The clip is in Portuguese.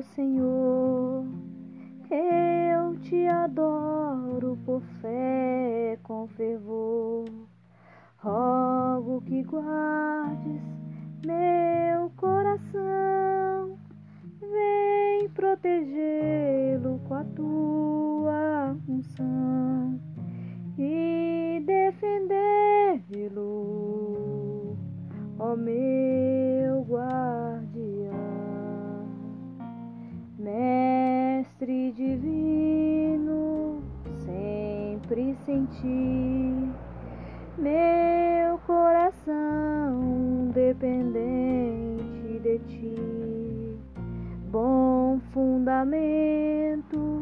meu Senhor. Eu te adoro por fé com fervor. Rogo que guardes meu coração. Vem protegê-lo com a tua unção e defendê-lo, ó oh, meu. Mestre divino, sempre senti meu coração dependente de ti, bom fundamento,